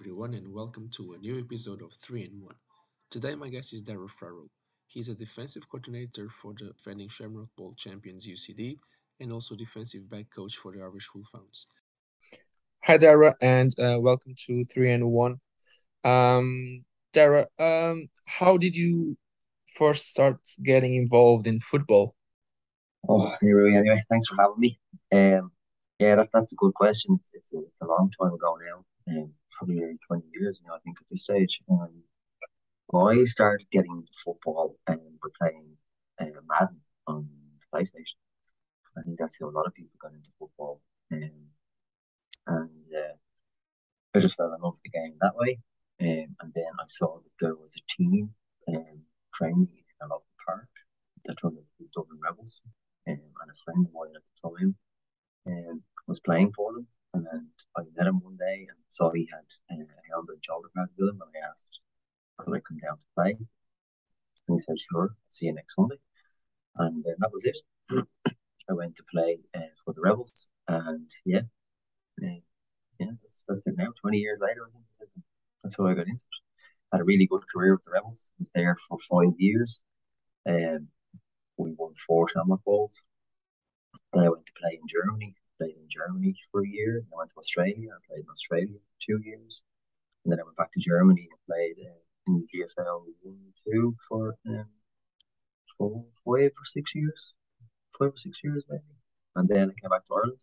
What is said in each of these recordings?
everyone, and welcome to a new episode of 3 in 1. Today, my guest is Darragh Farrell. He's a defensive coordinator for the defending Shamrock Bowl champions UCD and also defensive back coach for the Irish Wolfhounds. Hi, Darragh, and uh, welcome to 3 in 1. Um, Darragh, um, how did you first start getting involved in football? Oh, anyway, anyway, thanks for having me. Um, yeah, that, that's a good question. It's, it's, a, it's a long time ago now um, probably nearly 20 years now, I think, at this stage. Um, I started getting into football and um, playing uh, Madden on the PlayStation. I think that's how a lot of people got into football. Um, and uh, I just fell in love with the game that way. Um, and then I saw that there was a team um, training in a local park that into the Dublin Rebels. Um, and a friend of mine at the time um, was playing for them. And then I met him one day and saw he had uh, helmet and shoulder pads with him. And I asked, could I come down to play? And he said, sure, see you next Sunday. And uh, that was it. I went to play uh, for the Rebels. And yeah, uh, yeah, that's, that's it now. 20 years later, I think that's how I got into it. Had a really good career with the Rebels. Was there for five years. Um, we won four Shamrock Bowls. Then I went to play in Germany played in Germany for a year. I went to Australia. I played in Australia for two years. And then I went back to Germany and played in GFL 1 2 for um, four, five or six years. Five or six years, maybe. And then I came back to Ireland,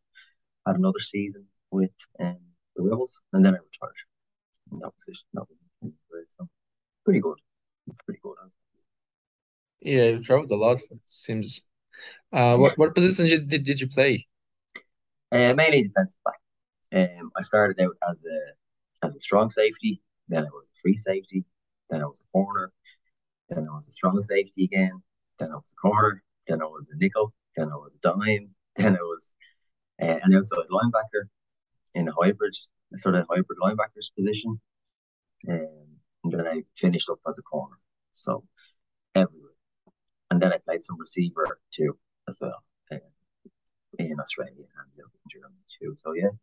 had another season with um, the Rebels, and then I retired. In that position, that was great. So, pretty good. Pretty good. Yeah, you traveled a lot, it seems. Uh, what, what position did, did you play? Uh, mainly defensive back. Um, I started out as a as a strong safety, then I was a free safety, then I was a corner, then I was a strong safety again, then I was a corner, then I was a nickel, then I was a dime, then I was uh, an outside linebacker in a hybrid, sort of hybrid linebacker's position. Um, and then I finished up as a corner. So everywhere. And then I played some receiver too as well in Australia and in Germany too. So yeah,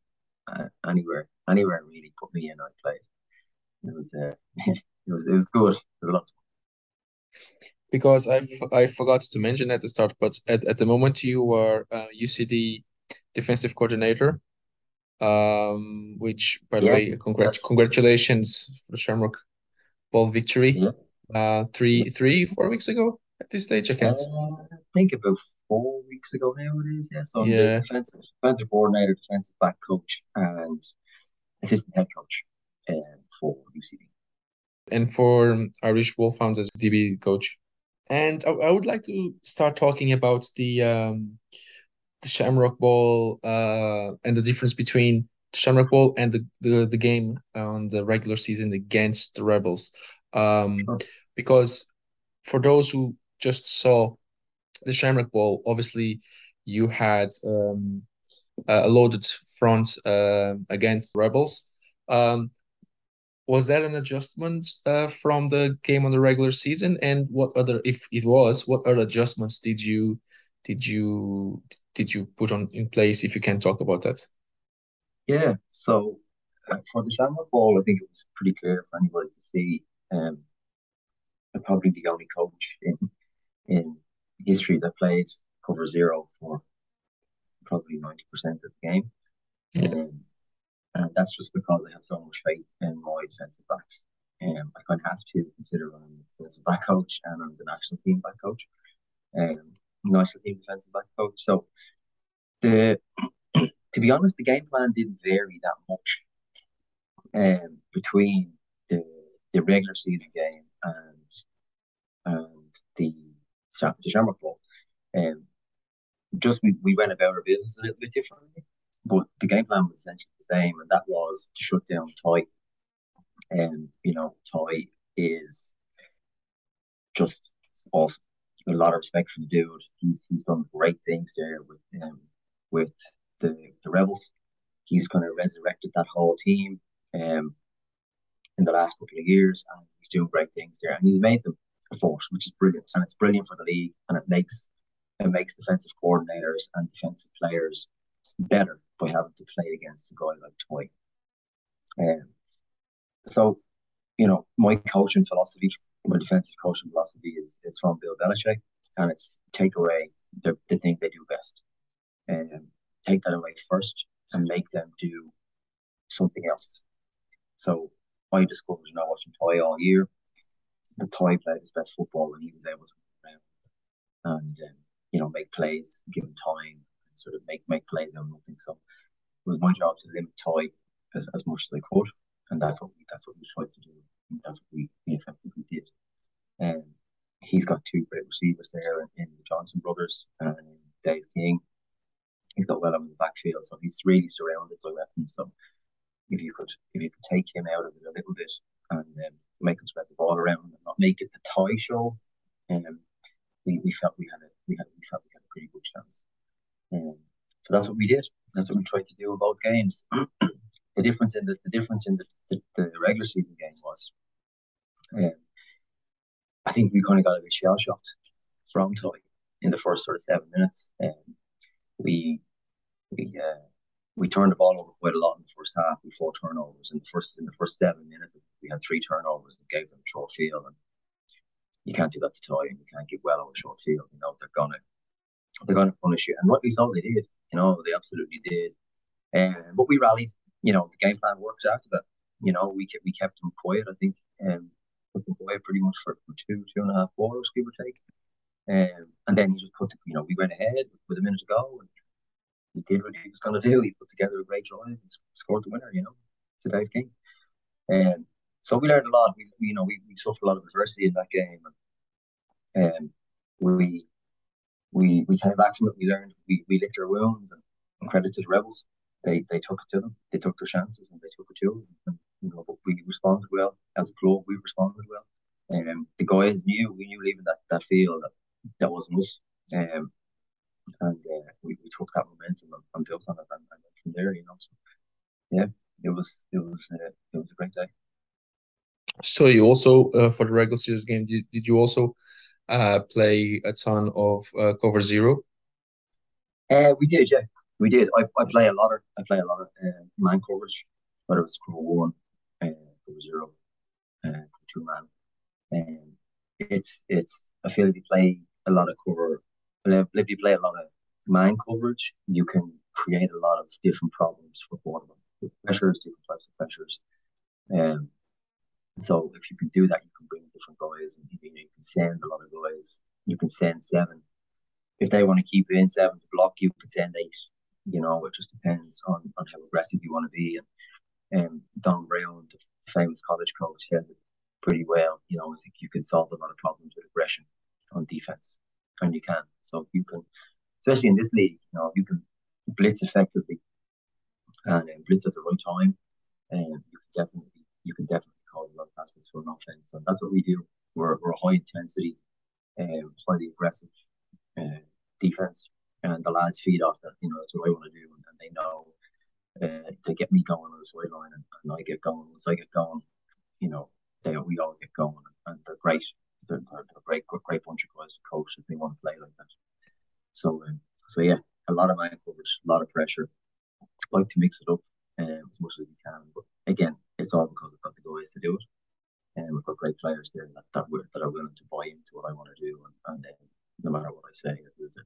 uh, anywhere, anywhere really put me in, I played. It was, uh, it was, it was good. It was because I, I forgot to mention at the start, but at, at the moment you were uh, UCD defensive coordinator, um, which by the yeah. way, congrat- congratulations for the Shamrock Bowl victory. Yeah. Uh, three, three, four weeks ago at this stage. I can't uh, think about four weeks ago now it is, yeah. So yeah. defensive defensive coordinator, defensive back coach, and assistant head coach um, for UCD. And for Irish Wolfhounds as DB coach. And I, I would like to start talking about the um, the Shamrock Bowl uh, and the difference between Shamrock Bowl and the, the, the game on the regular season against the Rebels. Um, sure. Because for those who just saw the Shamrock Bowl, obviously you had um, a loaded front uh, against Rebels. Um, was that an adjustment uh, from the game on the regular season? And what other, if it was, what other adjustments did you did you did you put on in place? If you can talk about that. Yeah. So uh, for the Shamrock Bowl, I think it was pretty clear for anybody to see. Um, probably the only coach in in history that played cover zero for probably 90% of the game. Um, and that's just because I have so much faith in my defensive backs. Um, I kind of have to consider I'm a defensive back coach and I'm the national team back coach, um, national team defensive back coach. So the to be honest, the game plan didn't vary that much um, between the the regular season game and and the the Shamrock. Um, just we, we went about our business a little bit differently, but the game plan was essentially the same, and that was to shut down Toy. And um, you know, Toy is just awesome. A lot of respect for the dude. He's he's done great things there with um with the the rebels. He's kind of resurrected that whole team um in the last couple of years, and he's doing great things there. And he's made them force, which is brilliant, and it's brilliant for the league, and it makes it makes defensive coordinators and defensive players better by having to play against a guy like Toy. Um, so you know, my coaching philosophy, my defensive coaching philosophy is is from Bill Belichick, and it's take away the, the thing they do best, and take that away first, and make them do something else. So I discovered, you know, watching Ty all year. The Ty played his best football when he was able to around and um, you know make plays, give him time, and sort of make make plays of nothing. So it was my job to limit Toy as, as much as I could, and that's what we that's what we tried to do. And That's what we, we effectively did. And um, he's got two great receivers there in, the Johnson brothers and Dave King. He's got well in the backfield, so he's really surrounded by weapons. So if you could if you could take him out of it a little bit and um, make him spread the ball around and not make it the Ty show, um, we, we felt we had a we had we felt we had a pretty good chance. Um, so that's what we did. That's what we tried to do both games. the difference in the, the difference in the, the, the regular season game was, um, I think we kind of got a bit shell shocked from Toy in the first sort of seven minutes. Um, we we uh, we turned the ball over quite a lot in the first half. We four turnovers in the first in the first seven minutes. We had three turnovers and gave them a short field. And you can't do that to Ty, and you can't give well over short field. You know they're gonna they're gonna punish you, and what we saw they did. You know they absolutely did. Um, but we rallied. You know the game plan works after that. You know we kept we kept them quiet. I think um, kept them quiet pretty much for, for two two and a half quarters, give or take. Um, and then you just put the, you know we went ahead with a minute to go and he did what he was going to do. He put together a great drive and scored the winner, you know, to Dave King. And so we learned a lot. We, you know, we, we suffered a lot of adversity in that game, and, and we we we came back from it. We learned we, we licked our wounds, and, and credit to the rebels. They they took it to them. They took their chances, and they took it to them. And, you know, but we responded well as a club. We responded well. And um, the guys knew we knew leaving that that field that that wasn't us. Um, and uh, we, we took that momentum and, and built on it and, and from there, you know. So yeah, it was it was uh, it was a great day. So you also uh, for the regular series game, did, did you also uh, play a ton of uh, cover zero? Uh, we did, yeah, we did. I, I play a lot of I play a lot of uh, man coverage, whether it's cover one, uh, cover zero, uh, two man. And um, it's it's I feel like you play a lot of cover if you play a lot of man coverage, you can create a lot of different problems for quarterback. With pressures, different types of pressures. Um, so if you can do that, you can bring different guys, and you, you can send a lot of guys. You can send seven. If they want to keep in seven to block, you can send eight. You know, it just depends on, on how aggressive you want to be. And um, Don Brown, the famous college coach, said it pretty well. You know, think you can solve a lot of problems with aggression on defense and you can. So you can, especially in this league, you know, you can blitz effectively and uh, blitz at the right time, and you can definitely you can definitely cause a lot of passes for an offense. And that's what we do. We're we're a high intensity, um, highly aggressive uh, defense, and the lads feed off that. You know, that's what I want to do, and, and they know. Uh, they get me going on the sideline, and, and I get going. Once I get going, you know, they we all get going, and they're great they're, a great, great bunch of guys to coach if they want to play like that. So, um, so yeah, a lot of man coverage, a lot of pressure. Like to mix it up um, as much as we can, but again, it's all because I've got the guys to do it, and we've got great players there that that, that are willing to buy into what I want to do, and, and um, no matter what I say,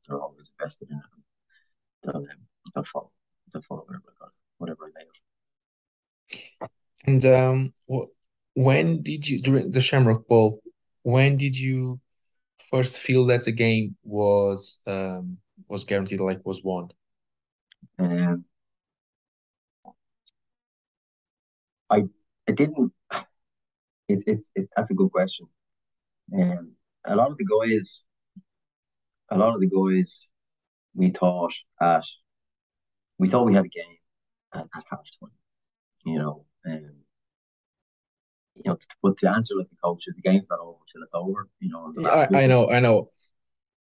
they're always invested in it. They'll, um, they'll follow, they'll follow whatever I got, whatever I lay And um, when did you during the Shamrock Bowl? When did you first feel that the game was um, was guaranteed, like was won? Um, I I didn't. It's it's it, that's a good question. Um, a lot of the guys, a lot of the guys, we thought at we thought we had a game at, at halftime. You know, um, you know, but to answer like the coach, the game's not over till it's over. You know, yeah, I, I, know, I know.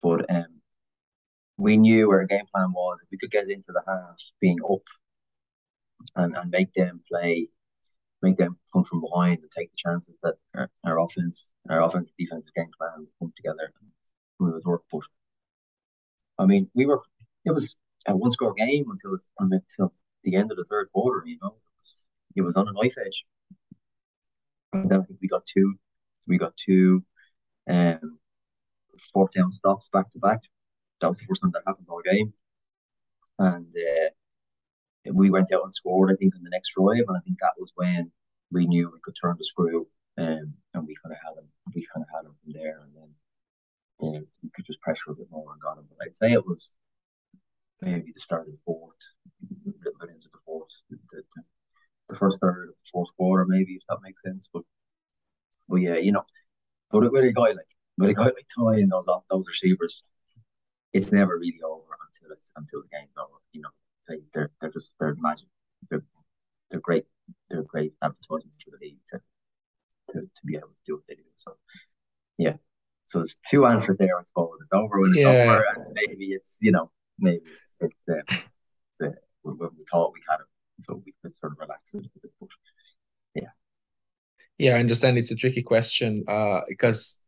But um, we knew where our game plan was. If we could get into the half being up and, and make them play, make them come from behind and take the chances that our, our offense, our offense defensive game plan come together and we would work. But I mean, we were it was a one score game until it's until the end of the third quarter. You know, it was, it was on a knife edge I think we got two, we got two, um, fourth down stops back to back. That was the first time that happened all game, and uh, we went out and scored. I think on the next drive, and I think that was when we knew we could turn the screw, um, and we kind of had them. We kind of had them from there, and then uh, we could just pressure a bit more and got them. But I'd say it was maybe the start of the fourth, a little bit into the fourth, the, the, the first third of the fourth quarter, maybe if that makes sense. But but yeah, you know, but with a guy like with a guy like Ty and those those receivers, it's never really over until it's until the game's over. You know, they they're they're just they're magic. They're they're great. They're great advertising for the league to to to be able to do what they do. So yeah. So there's two answers there, I suppose. It's over when it's yeah. over, and maybe it's you know maybe it's it's, uh, it's uh, when we thought we had it, so we could sort of relax a little bit. But yeah, yeah, I understand it's a tricky question uh, because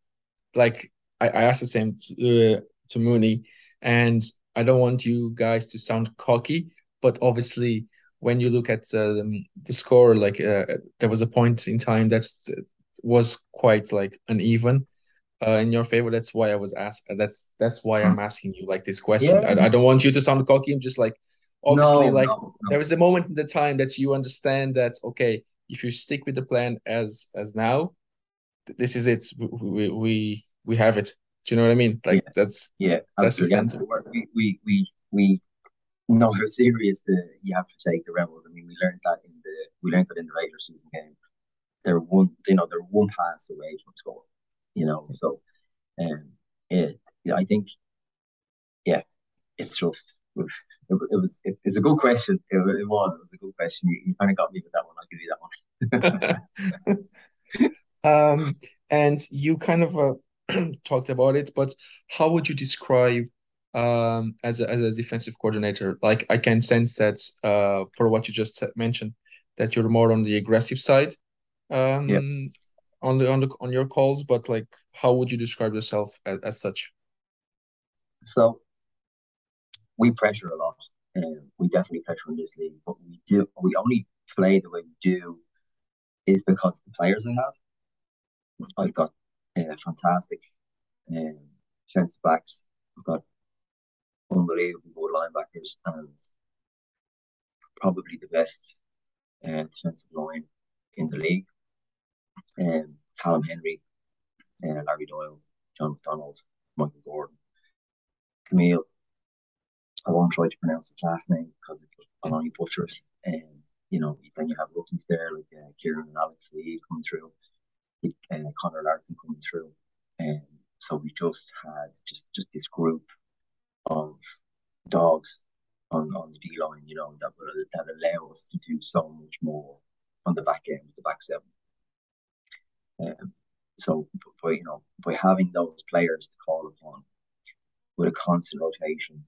like I, I asked the same to, uh, to Mooney, and I don't want you guys to sound cocky, but obviously when you look at uh, the, the score, like uh, there was a point in time that was quite like uneven uh, in your favor. That's why I was asked. That's that's why I'm asking you like this question. Yeah. I, I don't want you to sound cocky. I'm just like obviously no, like no, no. there was a moment in the time that you understand that okay, if you stick with the plan as as now, this is it. We we we have it. Do you know what I mean? Like yeah. that's yeah. That's the sense. We we we we know how serious the you have to take the rebels. I mean, we learned that in the we learned that in the regular season game. They're one, you know, they're one pass away from scoring you know. So, um, it, I think, yeah, it's just it, it was it, it's a good question. It, it, was it was a good question. You, you kind of got me with that one. I'll give you that one. um, and you kind of uh, talked about it, but how would you describe um as a as a defensive coordinator? Like I can sense that uh for what you just mentioned that you're more on the aggressive side um yep on the on the on your calls, but like how would you describe yourself as, as such? So we pressure a lot. and we definitely pressure in this league, but we do we only play the way we do is because the players I have. I've got uh, fantastic um, defensive backs. I've got unbelievable linebackers and probably the best uh, defensive line in the league um, Callum Henry, uh, Larry Doyle, John McDonald, Michael Gordon, Camille. I won't try to pronounce his last name because I'll only butcher it. And um, you know, then you have rookies there like uh, Kieran and Alex Lee coming through, uh, Connor Larkin coming through, and so we just had just just this group of dogs on, on the D line, you know, that will that allow us to do so much more on the back end, the back seven. Um, so by you know by having those players to call upon with a constant rotation,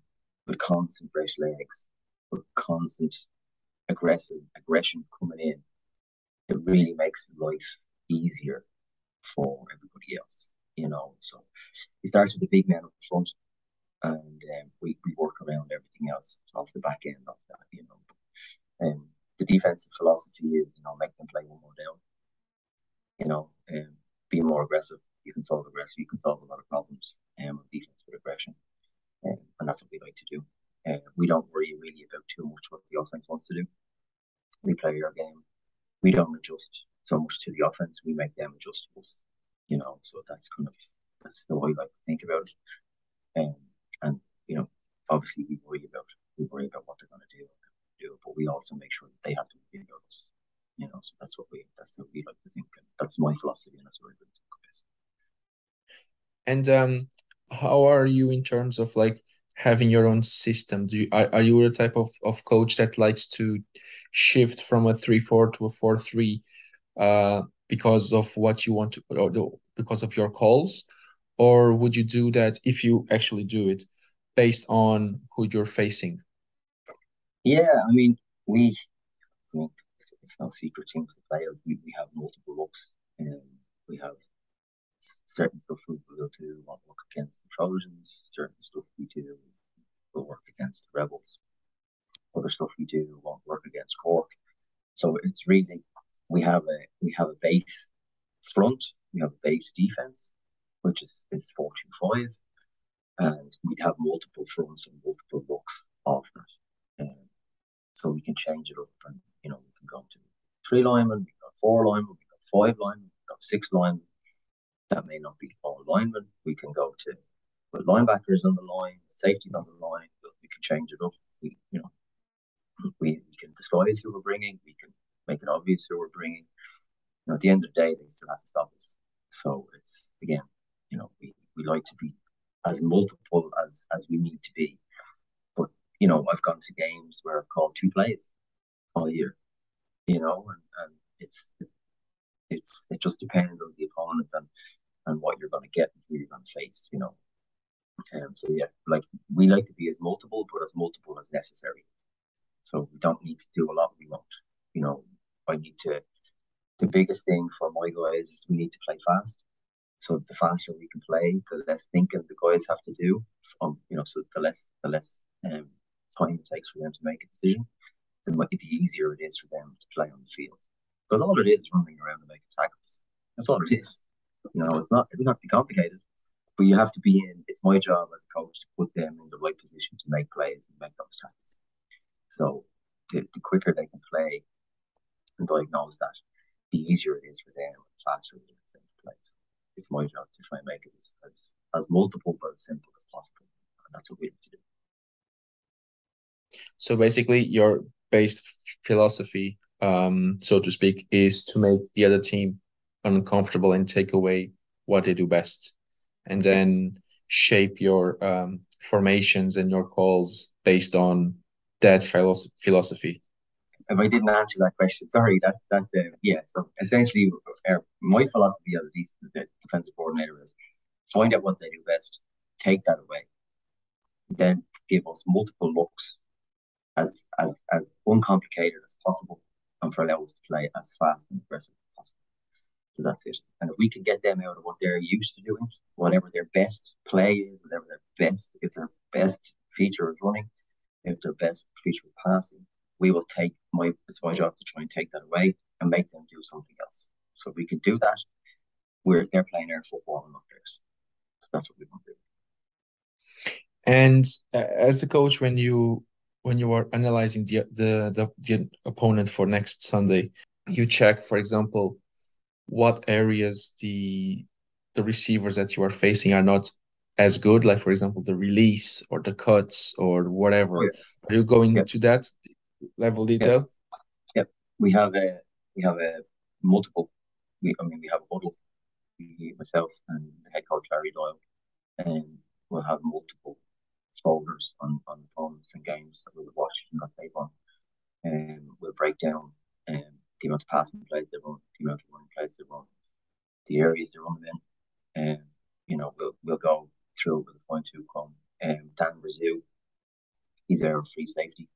with constant fresh legs, with constant aggressive aggression coming in, it really makes life easier for everybody else. You know, so it starts with the big man up front, and um, we, we work around everything else off the back end of that. You know, and um, the defensive philosophy is you know make them play one more down you know, um, be more aggressive. You can solve aggressive. You can solve a lot of problems um, with defense with aggression, and that's what we like to do. Uh, we don't worry really about too much what the offense wants to do. We play our game. We don't adjust so much to the offense. We make them adjust to us. You know, so that's kind of that's the way I like to think about it. Um, and you know, obviously we worry about we worry about what they're going to do, do, but we also make sure that they have to worry about us you know, so that's what we that's what we like to think, and that's my philosophy, and that's what I really think of this. And um, how are you in terms of like having your own system? Do you are, are you the type of, of coach that likes to shift from a three four to a four three, uh, because of what you want to or because of your calls, or would you do that if you actually do it based on who you're facing? Yeah, I mean, we, I mean, it's no secret teams the players. We, we have multiple looks and we have certain stuff we will do want to work against the Trojans, certain stuff we do will work against the Rebels. Other stuff we do won't work against Cork. So it's really we have a we have a base front, we have a base defense, which is is four two five, and we'd have multiple fronts and multiple looks of that. Um, so we can change it up, and you know we can go to three linemen, we got four linemen, we got five linemen, we got six linemen. That may not be all linemen. We can go to with linebackers on the line, safeties on the line. We can change it up. We you know we, we can disguise who we're bringing. We can make it obvious who we're bringing. You know, at the end of the day, they still have to stop us. So it's again, you know, we, we like to be as multiple as as we need to be. But you know, I've gone to games where I've called two plays all year. You know, and, and it's it's it just depends on the opponent and and what you're going to get and who you're going to face. You know, um, so yeah, like we like to be as multiple, but as multiple as necessary. So we don't need to do a lot. We won't. You know, I need to. The biggest thing for my guys is we need to play fast. So the faster we can play, the less thinking the guys have to do. Um, you know, so the less the less um, time it takes for them to make a decision, the, the easier it is for them to play on the field. Because all it is is running around and making tackles. That's all it is. You know, it's not it's not be complicated, but you have to be in. It's my job as a coach to put them in the right position to make plays and make those tackles. So the, the quicker they can play and diagnose that, the easier it is for them, the faster it is to play. So it's my job to try and make it as, as, as multiple but as simple as possible. And that's what we have to do. So basically, your base philosophy, um, so to speak, is to make the other team uncomfortable and take away what they do best, and then shape your um, formations and your calls based on that philosophy? If I didn't answer that question, sorry. That's that's uh, yeah. So essentially, uh, my philosophy as least the defensive coordinator is find out what they do best, take that away, then give us multiple looks as as as uncomplicated as possible, and for allow us to play as fast and aggressive. So that's it. And if we can get them out of what they're used to doing, whatever their best play is, whatever their best, if their best feature is running, if their best feature is passing, we will take my it's my job to try and take that away and make them do something else. So we can do that, we're they're playing their football and not theirs. So that's what we want to do. And uh, as a coach, when you when you are analyzing the, the the the opponent for next Sunday, you check, for example, what areas the the receivers that you are facing are not as good, like for example the release or the cuts or whatever. Yeah. Are you going yeah. to that level detail? Yeah. Yep. We have a we have a multiple. We I mean we have a model. Me, myself and head coach Larry Doyle, and we'll have multiple folders on on opponents and games that we'll watch and not tape on, and we'll break down um, the amount of passing plays they run, the amount of running plays they run, the areas they run in, and you know we'll we'll go through with the point two come. Um, Dan Brazil, he's our free safety.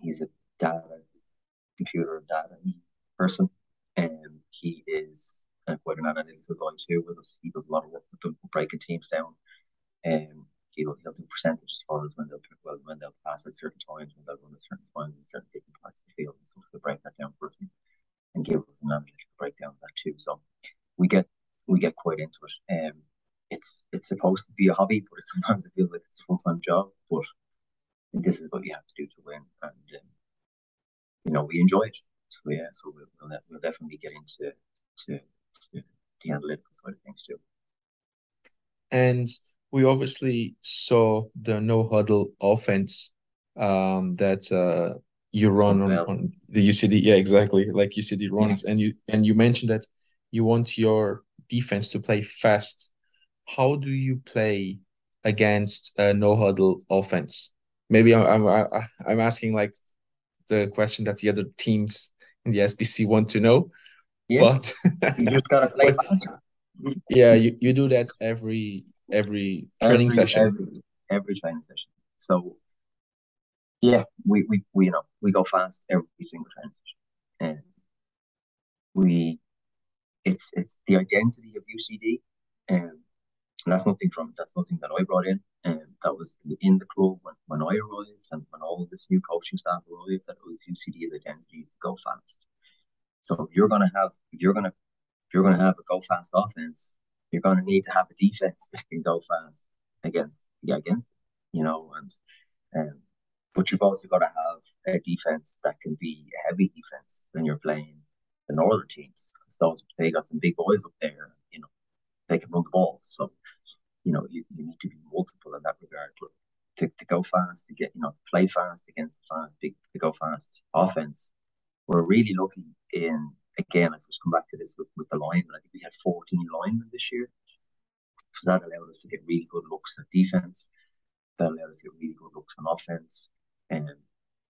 He's a data, computer data person. and um, he is uh, quite an analytical guy too with us. He does a lot of work with them, breaking teams down. Um, he'll, he'll do percentages for us when they'll well, when they'll pass at certain times, when they'll run at certain times in certain different parts of the field and stuff. He'll break that down for us and, and give us an analytical breakdown of that too. So we get we get quite into it. Um, it's it's supposed to be a hobby, but sometimes it feels like it's a full time job. But this is what you have to do to win, and um, you know we enjoy it. So yeah, so we'll we'll, we'll definitely get into to, to the analytical side of things too. And we obviously saw the no huddle offense um, that uh, you run on, on, the UCD. Yeah, exactly, like UCD runs, yeah. and you and you mentioned that you want your defense to play fast how do you play against a no huddle offense? Maybe I'm I'm I'm asking like the question that the other teams in the SBC want to know. Yeah. But you gotta play but. Yeah, you, you do that every every training every, session. Every, every training session. So yeah, we, we, we you know we go fast every single training session, and we it's it's the identity of UCD, and and that's nothing from that's nothing that I brought in. And that was in the club when, when I arrived and when all this new coaching staff arrived that it was UCD's identity to go fast. So you're gonna have you're gonna you're to have a go fast offense, you're to need to have a defense that can go fast against yeah, against you know, and um, but you've also got to have a defense that can be a heavy defense when you're playing the northern teams. those they got some big boys up there, they can run the ball. So, you know, you, you need to be multiple in that regard. But to, to go fast, to get, you know, to play fast against the fast, big to go fast offense, we're really lucky in again, let's just come back to this with, with the linemen. I think we had 14 linemen this year. So that allowed us to get really good looks at defense. That allowed us to get really good looks on offense. And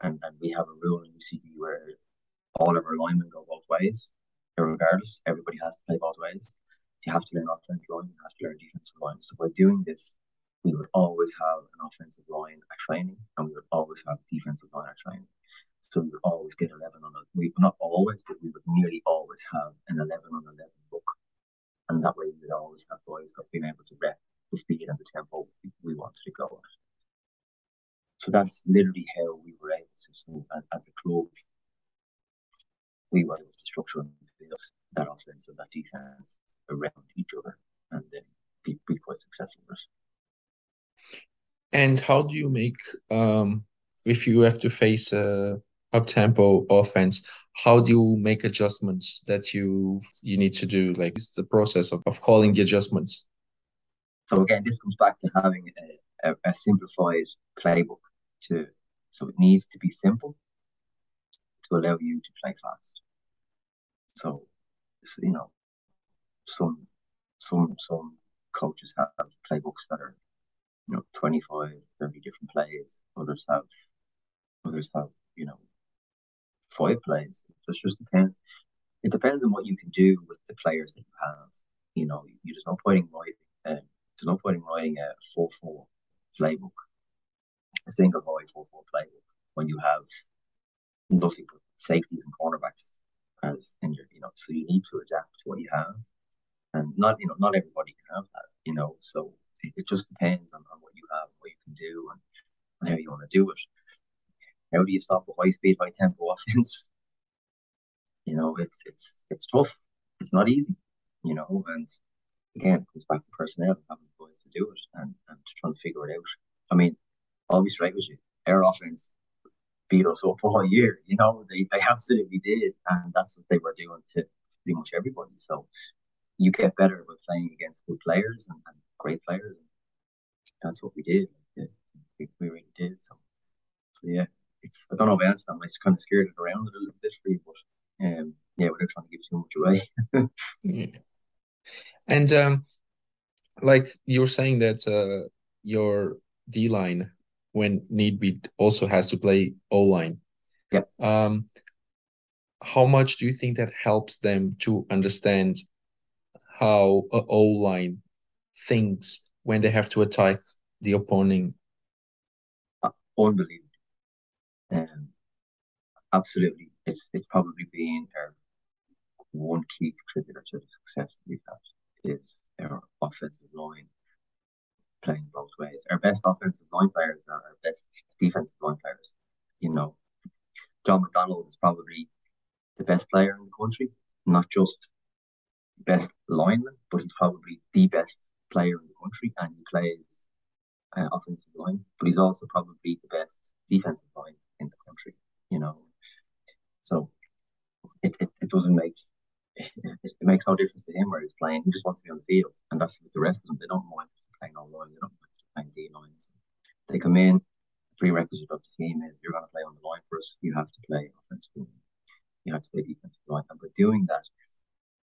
and, and we have a rule in UCD where all of our linemen go both ways, regardless. Everybody has to play both ways. You have to learn offensive line, you have to learn defensive line. So by doing this, we would always have an offensive line at training, and we would always have a defensive line at training. So we would always get 11 on a, we not always, but we would nearly always have an 11 on 11 look. And that way we would always have boys being able to rep the speed and the tempo we wanted to go at. So that's literally how we were able to, so as a club, we were able to structure and build that offense and that defense around each other and then be, be quite successful with it. And how do you make um, if you have to face a up tempo offense? How do you make adjustments that you you need to do? Like it's the process of, of calling the adjustments. So again, this comes back to having a, a, a simplified playbook to so it needs to be simple to allow you to play fast. So, you know, some some some coaches have playbooks that are you know 25 30 different plays others have others have you know five plays it just depends. It depends on what you can do with the players that you have. You know you, there's no point in writing uh, there's no point in writing a 4-4 playbook a single high 4-4 playbook when you have nothing but safeties and cornerbacks as in your you know so you need to adapt to what you have and not you know not everybody can have that you know so it, just depends on, on what you have what you can do and, and how you want to do it. How do you stop a high speed high tempo offense? You know it's it's it's tough. It's not easy you know and again it comes back to personnel and having the boys to do it and, and trying to figure it out. I mean i'll be straight with you our offense beat us up all year you know they, they absolutely did and that's what they were doing to pretty much everybody so you get better with playing against good players and, and great players. That's what we did. We, we really did. So, so yeah, it's I don't know if I answered that. I just kind of scared it around a little bit for you, but um, yeah, without trying to give too much away. And um, like you were saying that uh, your D line, when need be, also has to play O line. Yeah. Um, how much do you think that helps them to understand how a O line thinks when they have to attack the opponent. Uh, unbelievable. Um, absolutely. It's it's probably been our one key contributor to the success that we've had is our offensive line playing both ways. Our best offensive line players are our best defensive line players. You know, John McDonald is probably the best player in the country, not just best lineman, but he's probably the best player in the country, and he plays uh, offensive line. But he's also probably the best defensive line in the country. You know, so it, it, it doesn't make it, makes no difference to him where he's playing. He just wants to be on the field, and that's with the rest of them. They don't mind playing O line. They don't mind playing D line. So they come in. Prerequisite of the team is you're going to play on the line for us. You have to play offensive line. You have to play defensive line, and by doing that,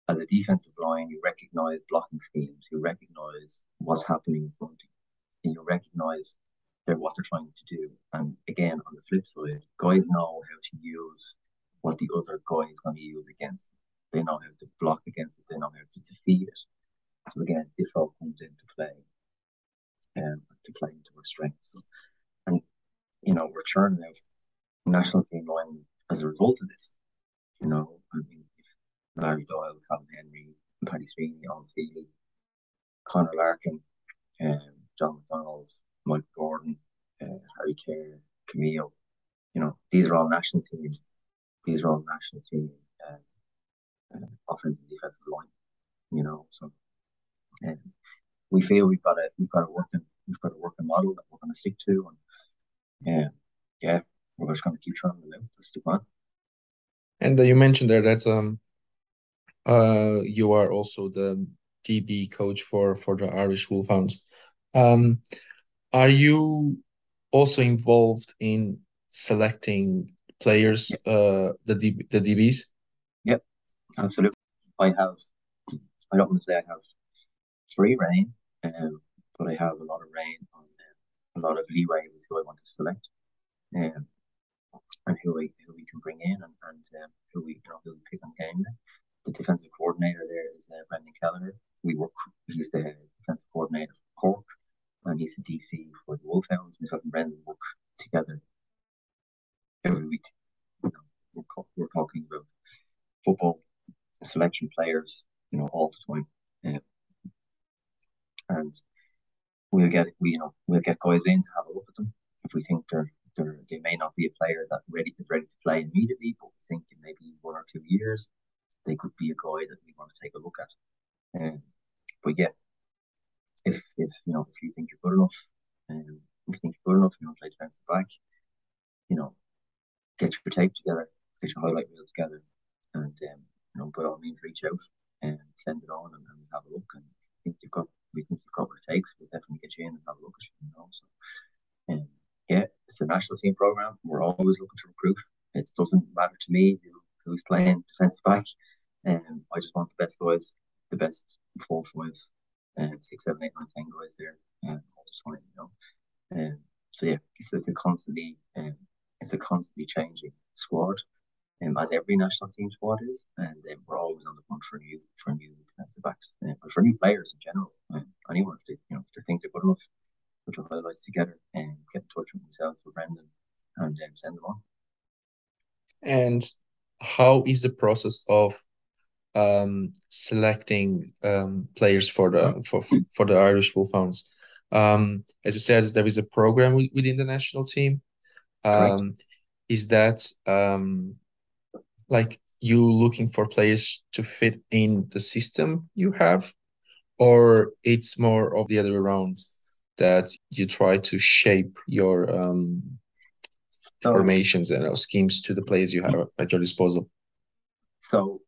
as a defensive line, you recognize blocking schemes, you recognize what's happening in front of you, and you recognize they're, what they're trying to do. And again, on the flip side, guys know how to use what the other guy is going to use against them. They know how to block against it, they know how to defeat it. So again, this all comes into play um, to play into our strengths. So, and you know, we're churning out national team line as a result of this. You know, I mean, Larry Doyle, Colin Henry, Paddy Sweeney, Owen Feely, Conor Larkin, um, John McDonald, Mike Gordon, uh, Harry Kerr, Camille. You know, these are all national team. These are all national team uh, uh, offensive and defensive line you know. So um, we feel we've got a we've got a working we've got a working model that we're going to stick to, and yeah, yeah, we're just going to keep trying to live. The plan. And uh, you mentioned there that um, uh, you are also the DB coach for for the Irish Wolfhounds. Um, are you also involved in selecting players, uh, the the DBs? Yep, absolutely. I have. I don't want to say I have free reign, um, but I have a lot of reign on um, a lot of leeway with who I want to select, um, and who we who we can bring in, and, and um, who we you know who we pick on game day. The defensive coordinator there is uh, Brendan Kelleher. We work. He's the defensive coordinator for Cork, and he's a DC for the Wolfhounds. Myself and Brendan work together every week. You know, we're, we're talking about football, selection players, you know, all the time. And we'll get we you know we'll get guys in to have a look at them if we think they're they may not be a player that ready is ready to play immediately, but we think in maybe one or two years they could be a guy that we want to take a look at. Um, but yeah, if if you know if you think you're good enough, um, if you think you're good enough, you know, play defensive back, you know, get your tape together, get your highlight reel together, and um, you know, by all means, reach out and send it on, and, and have a look. And think you've got, we think you've got what it takes. We'll definitely get you in and have a look at you. You know, so um, yeah, it's a national team program. We're always looking to recruit. It doesn't matter to me who's playing defensive back. Um, I just want the best guys, the best four, five, uh, six, seven, eight, nine, ten guys there um, all the time. You know, um, so yeah, it's, it's a constantly um, it's a constantly changing squad, um, as every national team squad is, and um, we're always on the hunt for new for new defensive backs, uh, but for new players in general. Um, anyone if they you know if they think they're good enough, put your highlights together and get in touch with myself or Brendan and um, send them on. And how is the process of um, selecting um, players for the for for the Irish Wolfhounds? Um, as you said, there is a program within the national team. Um, is that um, like you looking for players to fit in the system you have, or it's more of the other way around that you try to shape your um, so, formations and uh, schemes to the players you have at your disposal? So,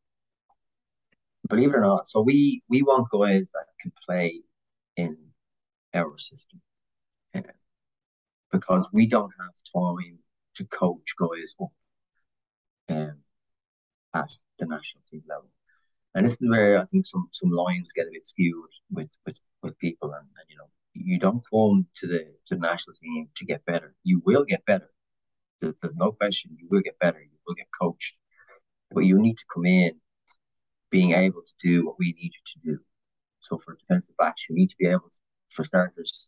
believe it or not, so we we want guys that can play in our system because we don't have time to coach guys up um, at the national team level. And this is where I think some some lines get a bit skewed with with, with people and, and you know you don't come to the to the national team to get better. You will get better. There's, there's no question. You will get better. You will get coached, but you need to come in being able to do what we need you to do. So for defensive backs, you need to be able to, for starters,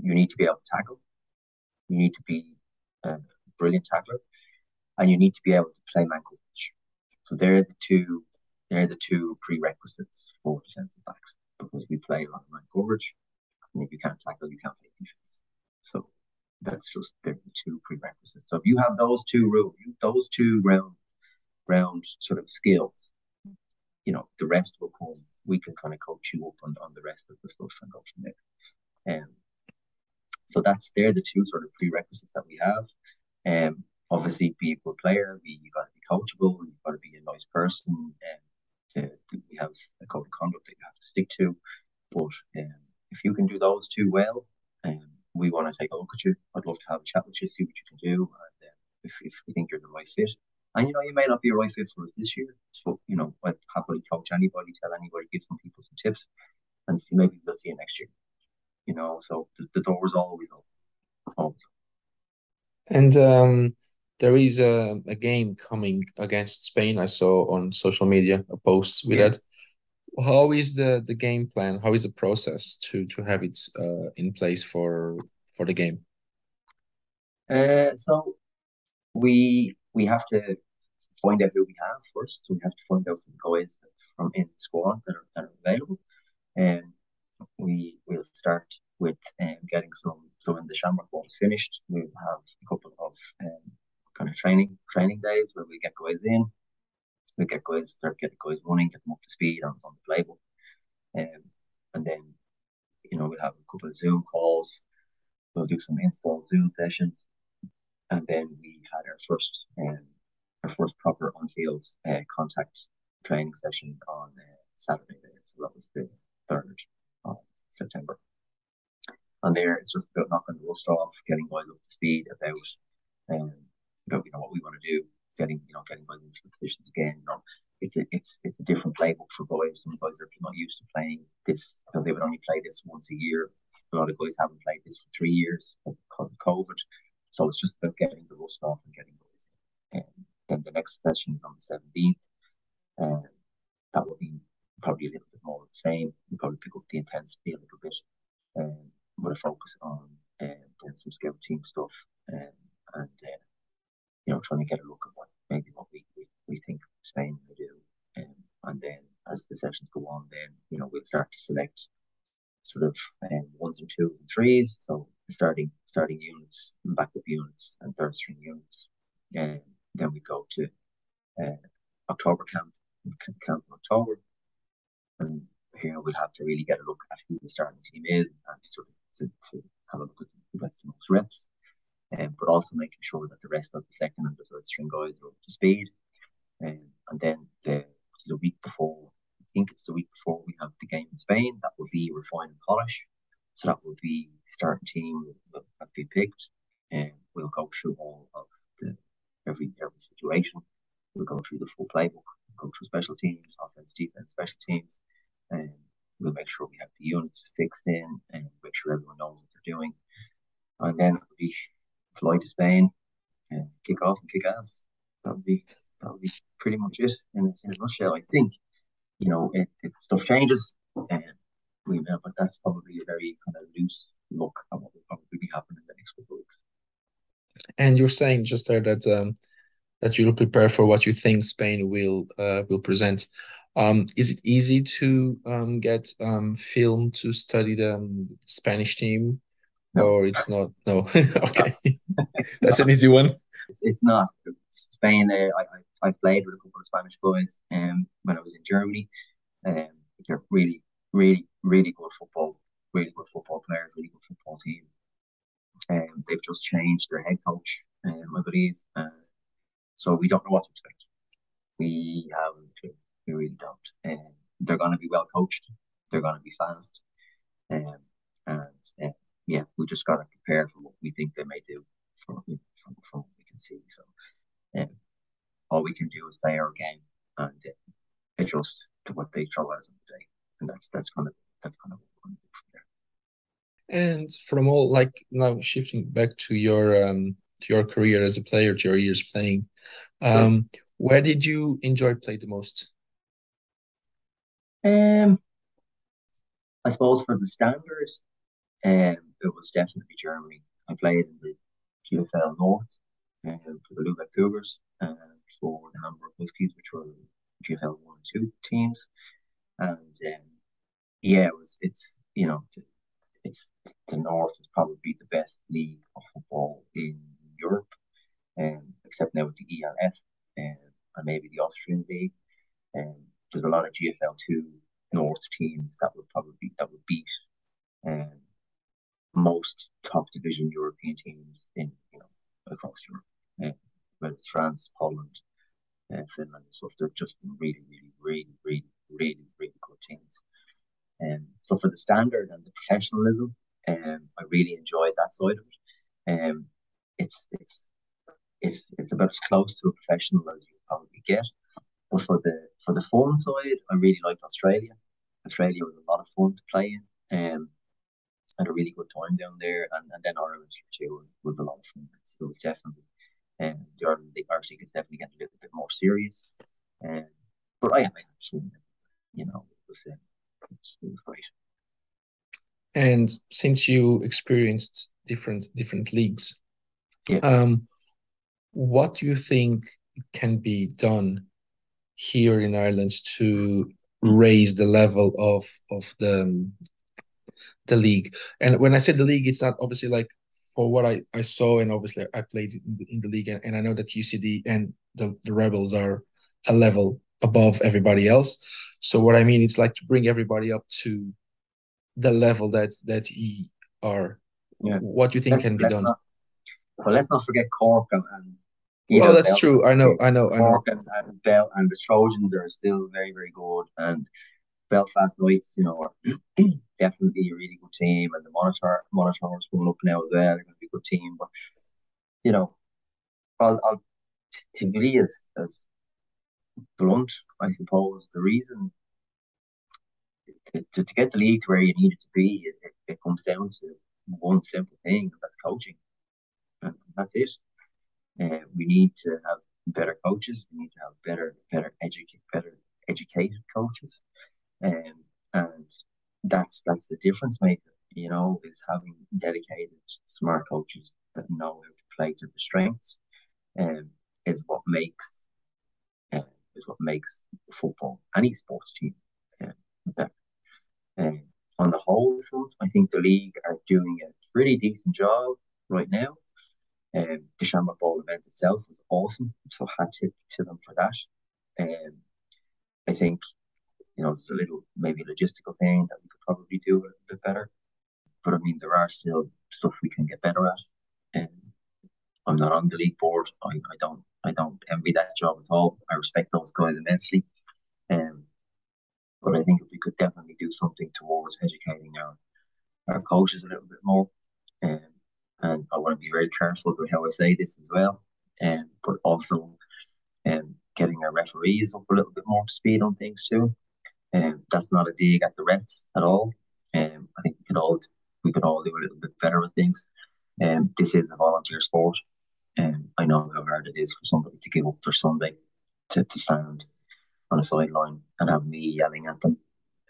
you need to be able to tackle. You need to be a brilliant tackler, and you need to be able to play man coverage. So they're the two. They're the two prerequisites for defensive backs because we play a lot of man coverage, and if you can't tackle, you can't play defense. So that's just the two prerequisites. So if you have those two rules, those two round round sort of skills, you know, the rest will come. We can kind of coach you up on, on the rest of the stuff and go from there. Um, so that's they're the two sort of prerequisites that we have. Um, obviously, be a good player. Be you got to be coachable. You've got to be a nice person. And to, we have a code of conduct that you have to stick to. But um, if you can do those two well, um, we want to take a look at you. I'd love to have a chat with you, see what you can do, and uh, if if we think you're the right fit. And you know, you may not be a right fit for us this year, but you know, I'd happily coach anybody, tell anybody, give some people some tips, and see maybe we'll see you next year you know, so the, the door is always open. Always. And um, there is a, a game coming against Spain. I saw on social media a post with yeah. that. How is the, the game plan? How is the process to to have it uh, in place for for the game? Uh, so we we have to find out who we have first. We have to find out the guys from in the squad that are, that are available. And we will start with um, getting some. So when the Shamrock Bowl is finished, we'll have a couple of um, kind of training training days where we get guys in, we get guys start getting guys running, get them up to speed on, on the playbook. Um, and then, you know, we'll have a couple of Zoom calls, we'll do some install Zoom sessions. And then we had our first um, our first proper on field uh, contact training session on uh, Saturday. Day. So that was the 3rd of September. And there, it's just about knocking the rust off, getting guys up to speed about, um, about you know, what we want to do, getting you know getting guys into positions again. You know, it's a it's it's a different playbook for boys. Some boys are not used to playing this. So they would only play this once a year. A lot of guys haven't played this for three years because of COVID. So it's just about getting the rust off and getting boys in. And then the next session is on the seventeenth. Um, that will be probably a little bit more of the same. We probably pick up the intensity a little bit, um, with a focus on um, doing some scout team stuff, um, and uh, you know trying to get a look at what maybe what we, we, we think Spain will do. Um, and then as the sessions go on, then you know we'll start to select sort of um, ones and twos and threes. So starting starting units, backup units, and third string units. And then we go to uh, October camp, camp in October, and here we'll have to really get a look at who the starting team is and sort of to, to have a look at who gets the most reps. Um, but also making sure that the rest of the second and the third string guys are up to speed. Um, and then the, the week before, I think it's the week before we have the game in Spain, that will be refine and polish. So that will be the starting team that have been picked. And we'll go through all of the every every situation. We'll go through the full playbook, go through special teams, offense, defense, special teams, and we'll make sure we have the units fixed in and make sure everyone knows what they're doing. And then it'll be fly to Spain and kick off and kick ass. That would be that would be pretty much it in, in a nutshell. I think you know it, it stuff changes, and we know, but that's probably a very kind of loose look at what will probably be happening in the next couple of weeks. And you're saying just there that um, that you'll prepare for what you think Spain will uh, will present. Um, is it easy to um, get um, film to study the um, Spanish team, no. or it's not? No, okay, that's an easy one. It's, it's not Spain. Uh, I, I played with a couple of Spanish boys um, when I was in Germany. Um, they're really, really, really good football, really good football players, really good football team. Um, they've just changed their head coach, um, I believe. Uh, so we don't know what to expect. We have to we really don't. Um, they're going to be well coached. They're going to be fast. Um, and uh, yeah, we just got to prepare for what we think they may do from, from, from what we can see. So um, all we can do is play our game and uh, adjust to what they throw at us on the day. And that's that's kind of that's kind of what we're going to do from there. And from all like now shifting back to your um to your career as a player, to your years playing, um, sure. where did you enjoy play the most? Um, I suppose for the standards, um, it was definitely Germany. I played in the GFL North um, for the Lübeck Cougars and for the Hamburg Huskies, which were GFL one and two teams. And um, yeah, it was it's you know it's the North is probably the best league of football in Europe, um, except now with the ELF um, and maybe the Austrian league. Um, there's a lot of GFL two North teams that would probably that would beat um, most top division European teams in you know across Europe, uh, whether it's France, Poland, uh, Finland, and stuff. They're just really, really, really, really, really, really good teams. And um, so for the standard and the professionalism, um, I really enjoyed that side of it. Um, it's it's it's it's about as close to a professional as you probably get. But for the for the fun side, I really liked Australia. Australia was a lot of fun to play in. Um, had a really good time down there, and, and then Ireland too was, was a lot of fun. So it was definitely, um, the Ireland the Irish League is definitely getting a little bit more serious. Um, but I, I absolutely, you know, it was, uh, it was, it was great. And since you experienced different different leagues, yeah. um, what do you think can be done here in Ireland to raise the level of of the the league. And when I say the league, it's not obviously like for what I, I saw, and obviously I played in the, in the league, and, and I know that UCD and the, the Rebels are a level above everybody else. So what I mean, it's like to bring everybody up to the level that that he are. Yeah. What do you think let's, can be done? Not, well, let's not forget Cork and, and well, that's true. I know, I know, I know. And, and Bell and the Trojans are still very, very good. And Belfast Knights, you know, are definitely a really good team. And the Monitor Monitors coming up now as well. They're going to be a good team. But you know, I'll, I'll to be as as blunt, I suppose. The reason to, to, to get the league to where you need it to be, it, it, it comes down to one simple thing, and that's coaching. And that's it. Uh, we need to have better coaches. We need to have better, better educate, better educated coaches, um, and that's that's the difference maker. You know, is having dedicated, smart coaches that know how to play to the strengths, um, is what makes uh, is what makes football any sports team uh, better. Um, on the whole front, I think the league are doing a pretty decent job right now. Um, the Shamrock Bowl event itself was awesome, so hat tip to them for that. Um, I think you know there's a little maybe logistical things that we could probably do a bit better, but I mean there are still stuff we can get better at. And I'm not on the league board. I, I don't I don't envy that job at all. I respect those guys immensely. Um, but I think if we could definitely do something towards educating our our coaches a little bit more, um, and I want to be very careful with how I say this as well. Um, but also um, getting our referees up a little bit more speed on things too. Um, that's not a dig at the refs at all. Um, I think we could all we could all do a little bit better with things. Um, this is a volunteer sport. and um, I know how hard it is for somebody to give up their Sunday to, to stand on a sideline and have me yelling at them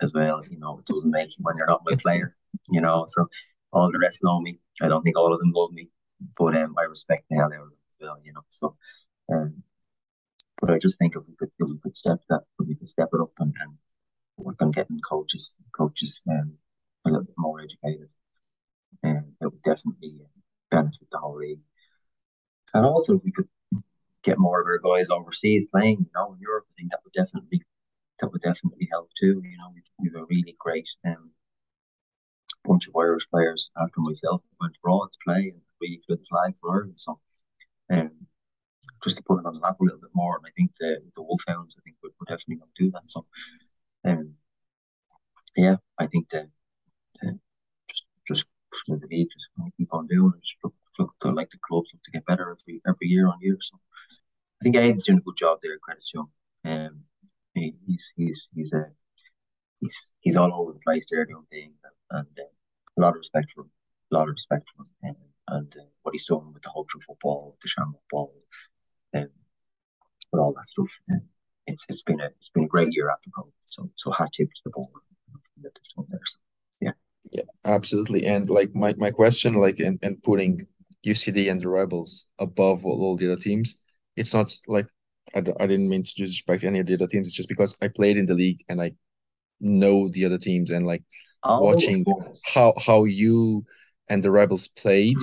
as well. You know, it doesn't make when you're not my player, you know. So all the rest know me. I don't think all of them love me, but um, I respect the hell out of them as well. You know, so um, but I just think if we could if we could step that if we could step it up and, and work on getting coaches coaches um, a little bit more educated, and um, it would definitely benefit the whole league. And also, if we could get more of our guys overseas playing, you know, in Europe, I think that would definitely that would definitely help too. You know, we have we a really great um, bunch of Irish players after myself went abroad to play and really flew the flag for Ireland. So, um, just to put it on the map a little bit more, and I think the the Wolfhounds, I think we're, we're definitely going to do that. So, um, yeah, I think that uh, just just the league just keep on doing. Just look, look to like the clubs to get better every every year on year. So, I think Aidan's doing a good job there. Credit to him. Um, he, he's he's he's a he's he's all over the place there doing things and, and uh, a lot of respect for him, a lot of respect for him and, and uh, what he's doing with the Hulk football, the Shamrock Bowl, and with all that stuff. And it's it's been a it's been a great year after COVID. So so hat tip to the board that they've there. So, yeah. Yeah, absolutely. And like my, my question, like in, in putting UCD and the Rebels above all, all the other teams, it's not like I, I didn't mean to disrespect any of the other teams. It's just because I played in the league and I know the other teams and like oh, watching how how you and the Rebels played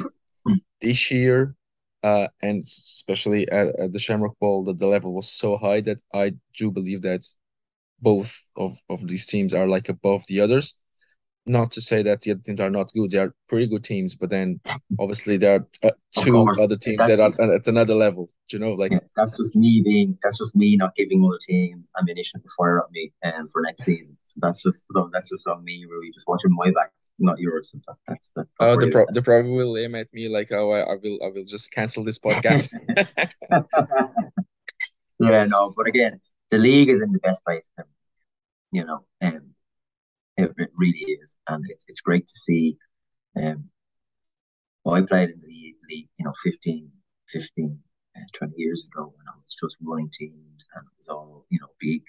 this year, uh, and especially at, at the Shamrock Bowl, that the level was so high that I do believe that both of, of these teams are like above the others not to say that the other teams are not good. They are pretty good teams, but then obviously there are uh, two other teams that's that are at another level. Do you know, like yeah, that's just me being that's just me not giving other teams ammunition to fire at me and um, for next season. So that's just that's just on me. We just watching my back, not yours. That, that's that's. Oh, the pro- the probably will aim at me like, oh, I, I will I will just cancel this podcast. yeah, no, but again, the league is in the best place. You know, and. Um, it, it really is, and it's it's great to see. Um, well, I played in the league, you know, 15, 15 uh, 20 years ago when I was just running teams and it was all, you know, big,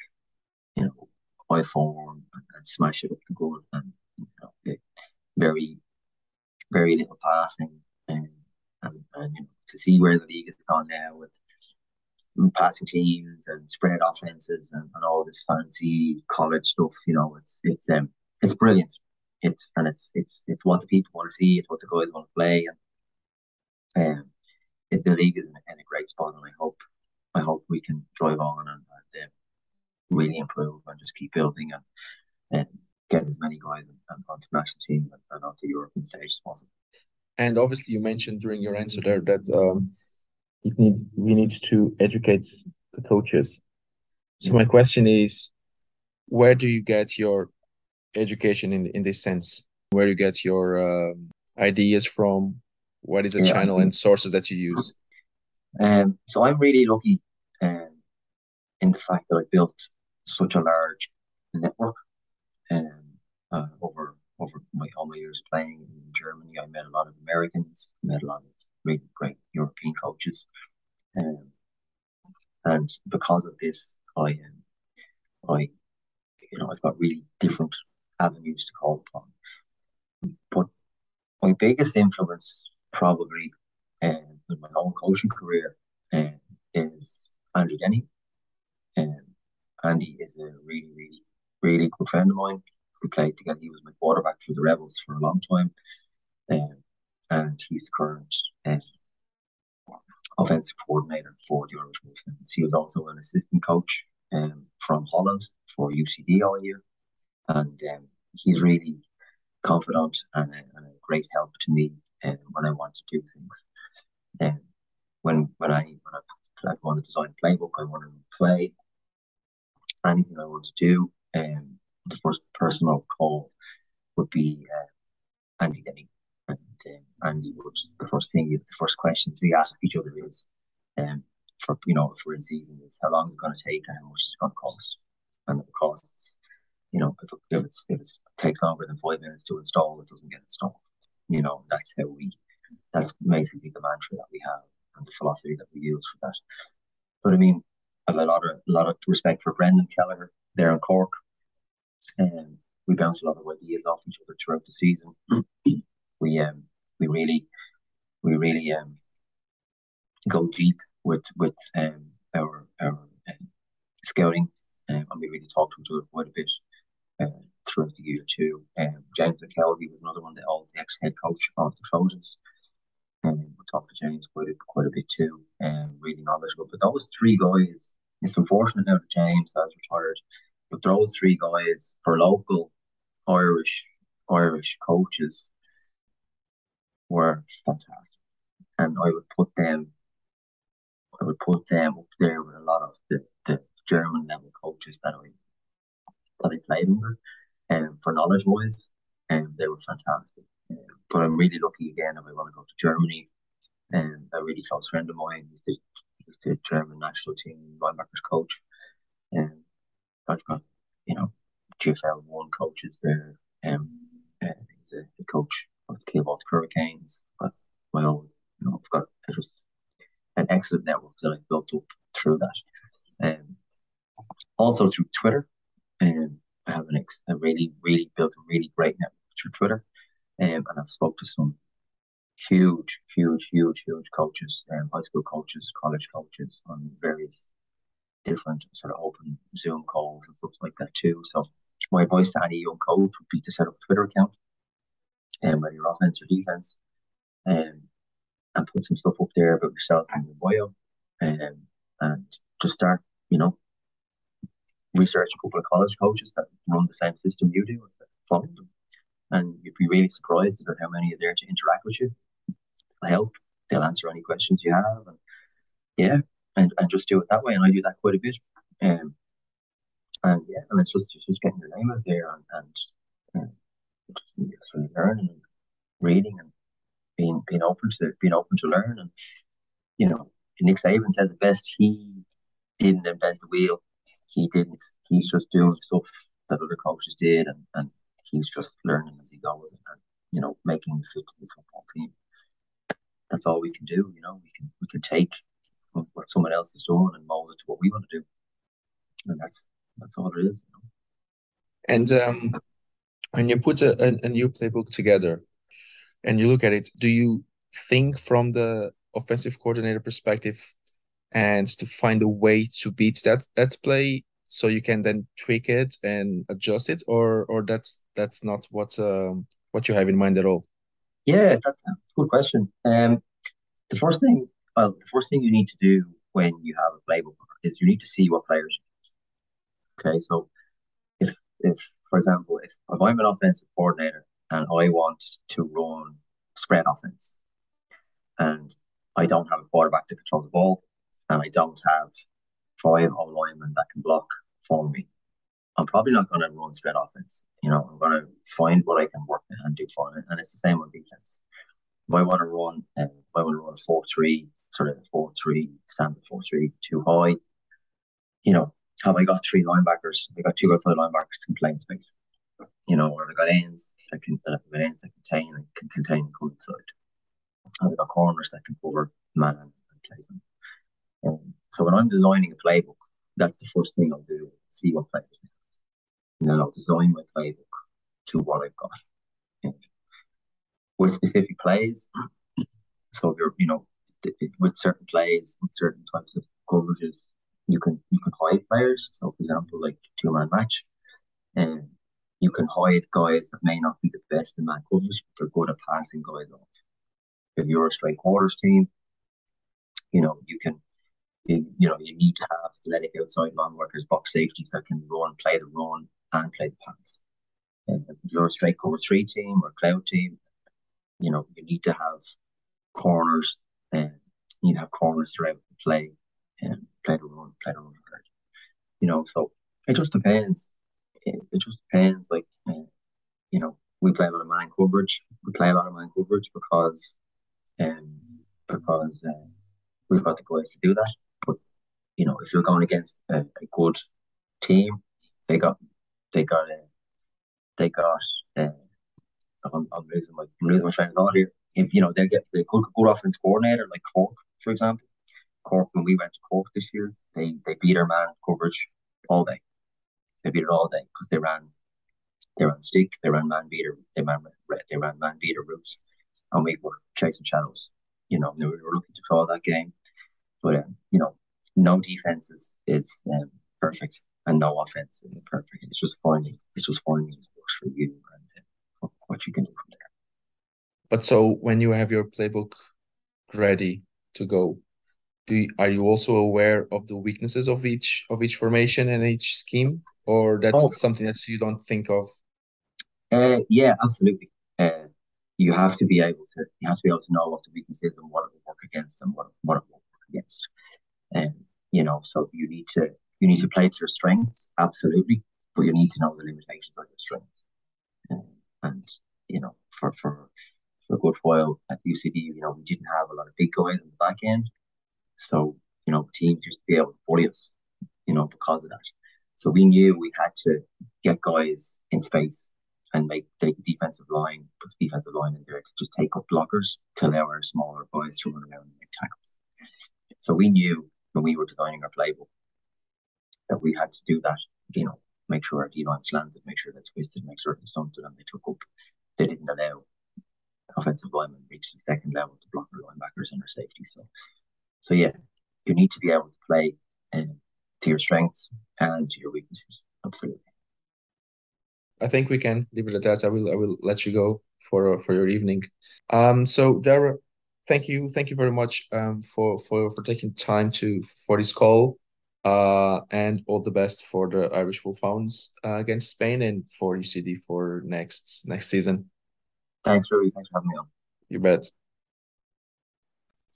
you know, high form and, and smash it up the goal and, you know, very, very little passing. And, and, and, you know, to see where the league has gone now with passing teams and spread offenses and, and all this fancy college stuff. You know, it's it's um it's brilliant. It's and it's it's it's what the people want to see. It's what the guys want to play, and um, it's the league is in, in, a great spot. And I hope I hope we can drive on and, and um, really improve and just keep building and, and get as many guys onto national team and, and onto European stage as possible. And obviously, you mentioned during your answer there that um, it need we need to educate the coaches. So my question is, where do you get your education in in this sense? Where do you get your um, ideas from? What is the yeah. channel and sources that you use? Um, so I'm really lucky um, in the fact that I built such a large network um, uh, over over my all my years playing in Germany. I met a lot of Americans, met a lot of really great European coaches, um, and because of this, I um, I you know I've got really different avenues to call upon. But my biggest influence, probably, um, in my own coaching career, um, is Andrew Denny. Um, Andy is a really, really, really good friend of mine. We played together. He was my quarterback for the Rebels for a long time. Um, and he's the current uh, offensive coordinator for the Irish Wolfhounds. He was also an assistant coach um, from Holland for UCD all year. And um, he's really confident and a, and a great help to me um, when I want to do things. Um, when when I when I, I want to design a playbook, I want to play anything I want to do. Um, the first person call would be uh, Andy Denny. And um, Andy would, the first thing, the first questions we ask each other is, um, for you know, for in season is how long is it going to take and how much is it going to cost? And the costs, you know, if, if it's if it takes longer than five minutes to install, it doesn't get installed. You know, that's how we, that's basically the mantra that we have and the philosophy that we use for that. But I mean, I have a lot of a lot of respect for Brendan Kelleher there in Cork. And um, we bounce a lot of ideas off each other throughout the season. we um we really we really um go deep with with um our our um, scouting um, and we really talk to each other quite a bit uh, throughout the year too. Um, James McKelvey was another one, that the old ex head coach of the Trojans. Um, we talked to James quite a, quite a bit too, and um, really knowledgeable. But those three guys, it's unfortunate now that James has retired, but those three guys for local Irish Irish coaches were fantastic, and I would put them, I would put them up there with a lot of the, the German level coaches that I that I played under, and um, for knowledge wise, and um, they were fantastic. Um, but I'm really lucky again if I want to go to Germany. And a really close friend of mine, he's the, the German national team linebackers coach. And I've got, you know, GFL one coaches there. Um, uh, he's a, the coach of the Kiel Baltic Hurricanes. But my you know, I've got an excellent network that I've built up through that. Um, also through Twitter. Um, I have an ex- a really, really built a really great network through Twitter. Um, and I've spoke to some huge, huge, huge, huge coaches, um, high school coaches, college coaches on various different sort of open Zoom calls and stuff like that too. So my advice to any young coach would be to set up a Twitter account, and um, whether you're offense or defense, um, and put some stuff up there about yourself and your bio, um, and just start, you know, research a couple of college coaches that run the same system you do and follow them and you'd be really surprised about how many are there to interact with you. They'll help. They'll answer any questions you have, and yeah, and, and just do it that way. And I do that quite a bit. Um, and yeah, and it's just it's just getting your name out there and and uh, just, learning and reading and being being open to being open to learn. And you know, Nick Saban says the best. He didn't invent the wheel. He didn't. He's just doing stuff that other coaches did, and and he's just learning as he goes and, and you know making the fit to his football team. That's all we can do. You know, we can we can take what someone else is doing and mold it to what we want to do, and that's that's all it is. You know? And um, when you put a, a, a new playbook together, and you look at it, do you think from the offensive coordinator perspective and to find a way to beat that that play so you can then tweak it and adjust it? Or or that's that's not what um, what you have in mind at all? Yeah that's a good question. Um the first thing well the first thing you need to do when you have a playbook is you need to see what players okay so if for example, if, if I'm an offensive coordinator and I want to run spread offense, and I don't have a quarterback to control the ball, and I don't have five O linemen that can block for me, I'm probably not going to run spread offense. You know, I'm going to find what I can work and do for it, and it's the same on defense. If I want to run, uh, if I want to run a four three, sort of four three, standard four three, too high. You know, have I got three linebackers? I got two outside linebackers to play space. You know, or I got ends that can that have got ends that contain and can contain and come inside. Have I got corners that can cover man and, and play them. Um, so when I'm designing a playbook, that's the first thing I'll do. See what players have. And then I'll design my playbook to what I've got. With specific plays, so you're you know with certain plays, with certain types of coverages, you can you can hide players. So for example, like two man match, and you can hide guys that may not be the best in man coverage, but they're good at passing guys off. If you're a straight quarters team, you know you can you, know you need to have athletic outside long workers, box safeties that can run, play the run, and play the pass. And if you're a straight cover three team or cloud team, you know you need to have corners and you need to have corners throughout the play and play the run, play the run hard. You know, so it just depends. It, it just depends. Like, uh, you know, we play a lot of man coverage. We play a lot of man coverage because, um, because uh, we've got the guys to do that. But you know, if you're going against a, a good team, they got, they got, uh, they got. Uh, I'm, I'm losing my, I'm losing my train of thought here. If you know they get the good, good offense coordinator like Cork, for example, Cork when we went to Cork this year, they they beat our man coverage all day. They beat it all day because they ran they ran stick, they ran man beater, they ran they ran man beater routes, and we were chasing shadows. You know, we were looking to draw that game, but um, you know, no defense is is um, perfect and no offense is perfect. It's just finding it's just finding what works for you and uh, what you can do from there. But so when you have your playbook ready to go, do you, are you also aware of the weaknesses of each of each formation and each scheme, or that's oh. something that you don't think of? Uh, yeah, absolutely. Uh, you have to be able to you have to be able to know what the weaknesses and what it will work against and what what it won't work against. And um, you know, so you need to you need to play to your strengths, absolutely, but you need to know the limitations of your strengths. Um, and you know, for for for a good while at UCD, you know, we didn't have a lot of big guys in the back end. So, you know, teams used to be able to bully us, you know, because of that. So we knew we had to get guys in space and make the defensive line, put the defensive line in there to just take up blockers to allow our smaller boys to run around and make tackles. So we knew when we were designing our playbook that we had to do that, you know, make sure our D line slanted, make sure they twisted, make sure they stunted and they took up. They didn't allow offensive linemen reach the second level to block our linebackers and our safety. So so yeah, you need to be able to play um, to your strengths and to your weaknesses. Absolutely. I think we can leave it at that. I will I will let you go for for your evening. Um, so Darragh, thank you, thank you very much um for for for taking time to for this call. Uh, and all the best for the Irish Wolfhounds uh, against Spain and for UCD for next next season. Thanks, Ruby. Thanks for having me on. You bet.